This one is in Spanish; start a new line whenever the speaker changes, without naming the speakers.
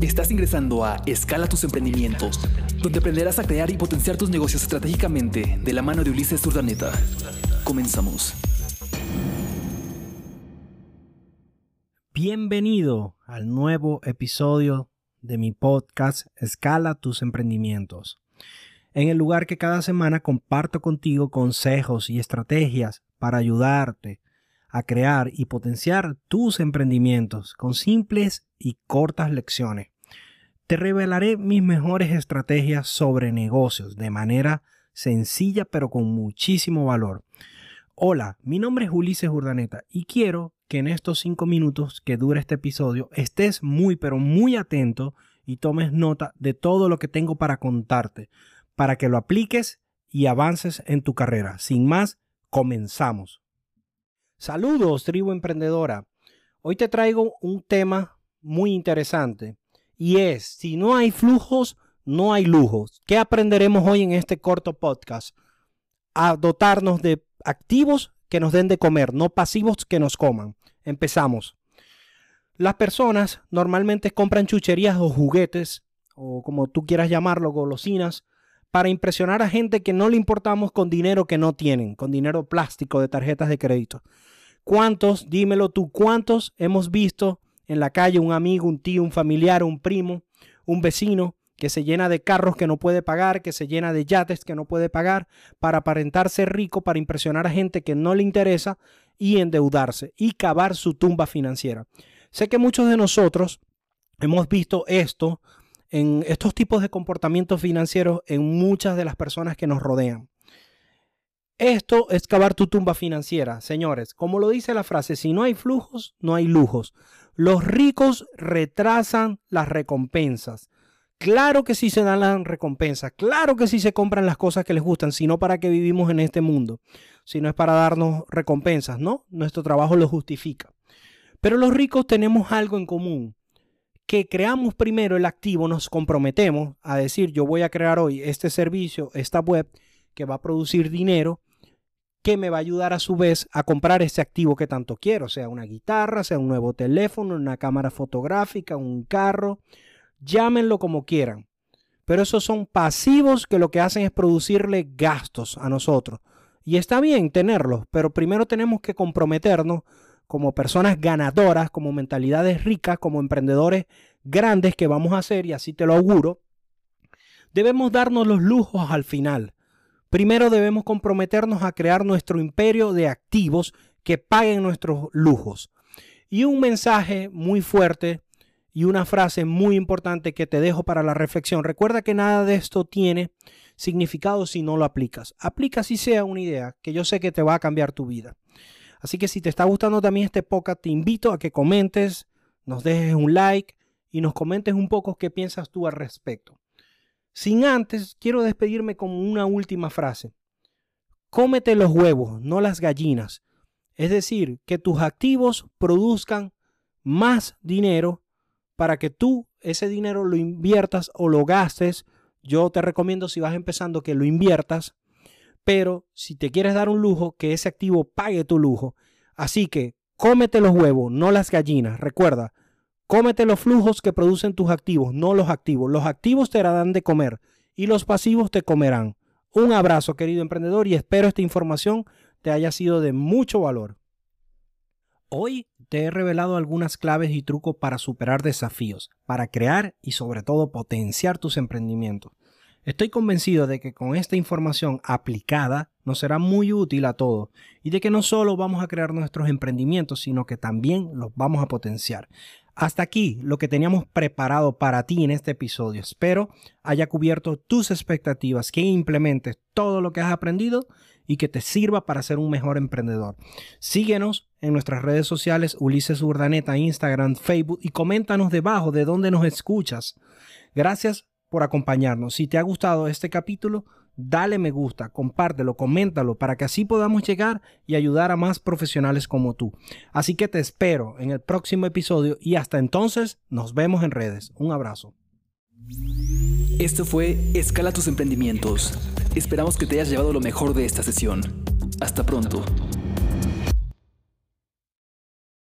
Estás ingresando a Escala tus emprendimientos, donde aprenderás a crear y potenciar tus negocios estratégicamente de la mano de Ulises Urdaneta. Comenzamos.
Bienvenido al nuevo episodio de mi podcast Escala tus emprendimientos. En el lugar que cada semana comparto contigo consejos y estrategias para ayudarte a crear y potenciar tus emprendimientos con simples y cortas lecciones. Te revelaré mis mejores estrategias sobre negocios de manera sencilla pero con muchísimo valor. Hola, mi nombre es Ulises Urdaneta y quiero que en estos cinco minutos que dura este episodio estés muy pero muy atento y tomes nota de todo lo que tengo para contarte, para que lo apliques y avances en tu carrera. Sin más, comenzamos. Saludos, tribu emprendedora. Hoy te traigo un tema muy interesante y es, si no hay flujos, no hay lujos. ¿Qué aprenderemos hoy en este corto podcast? A dotarnos de activos que nos den de comer, no pasivos que nos coman. Empezamos. Las personas normalmente compran chucherías o juguetes, o como tú quieras llamarlo, golosinas, para impresionar a gente que no le importamos con dinero que no tienen, con dinero plástico de tarjetas de crédito. ¿Cuántos, dímelo tú, cuántos hemos visto en la calle un amigo, un tío, un familiar, un primo, un vecino que se llena de carros que no puede pagar, que se llena de yates que no puede pagar, para aparentarse rico, para impresionar a gente que no le interesa y endeudarse y cavar su tumba financiera. Sé que muchos de nosotros hemos visto esto en estos tipos de comportamientos financieros en muchas de las personas que nos rodean. Esto es cavar tu tumba financiera, señores. Como lo dice la frase, si no hay flujos, no hay lujos. Los ricos retrasan las recompensas. Claro que sí se dan las recompensas, claro que sí se compran las cosas que les gustan, sino para que vivimos en este mundo, sino es para darnos recompensas, ¿no? Nuestro trabajo lo justifica. Pero los ricos tenemos algo en común, que creamos primero el activo, nos comprometemos a decir, yo voy a crear hoy este servicio, esta web, que va a producir dinero que me va a ayudar a su vez a comprar ese activo que tanto quiero, sea una guitarra, sea un nuevo teléfono, una cámara fotográfica, un carro, llámenlo como quieran. Pero esos son pasivos que lo que hacen es producirle gastos a nosotros. Y está bien tenerlos, pero primero tenemos que comprometernos como personas ganadoras, como mentalidades ricas, como emprendedores grandes que vamos a hacer, y así te lo auguro. Debemos darnos los lujos al final Primero debemos comprometernos a crear nuestro imperio de activos que paguen nuestros lujos. Y un mensaje muy fuerte y una frase muy importante que te dejo para la reflexión. Recuerda que nada de esto tiene significado si no lo aplicas. Aplica si sea una idea que yo sé que te va a cambiar tu vida. Así que si te está gustando también este podcast, te invito a que comentes, nos dejes un like y nos comentes un poco qué piensas tú al respecto. Sin antes, quiero despedirme con una última frase. Cómete los huevos, no las gallinas. Es decir, que tus activos produzcan más dinero para que tú ese dinero lo inviertas o lo gastes. Yo te recomiendo si vas empezando que lo inviertas, pero si te quieres dar un lujo, que ese activo pague tu lujo. Así que cómete los huevos, no las gallinas. Recuerda, Cómete los flujos que producen tus activos, no los activos. Los activos te darán de comer y los pasivos te comerán. Un abrazo, querido emprendedor, y espero esta información te haya sido de mucho valor. Hoy te he revelado algunas claves y trucos para superar desafíos, para crear y sobre todo potenciar tus emprendimientos. Estoy convencido de que con esta información aplicada nos será muy útil a todos y de que no solo vamos a crear nuestros emprendimientos, sino que también los vamos a potenciar. Hasta aquí lo que teníamos preparado para ti en este episodio. Espero haya cubierto tus expectativas, que implementes todo lo que has aprendido y que te sirva para ser un mejor emprendedor. Síguenos en nuestras redes sociales, Ulises Urdaneta, Instagram, Facebook y coméntanos debajo de dónde nos escuchas. Gracias por acompañarnos. Si te ha gustado este capítulo, dale me gusta, compártelo, coméntalo para que así podamos llegar y ayudar a más profesionales como tú. Así que te espero en el próximo episodio y hasta entonces nos vemos en redes. Un abrazo.
Esto fue Escala tus emprendimientos. Esperamos que te hayas llevado lo mejor de esta sesión. Hasta pronto.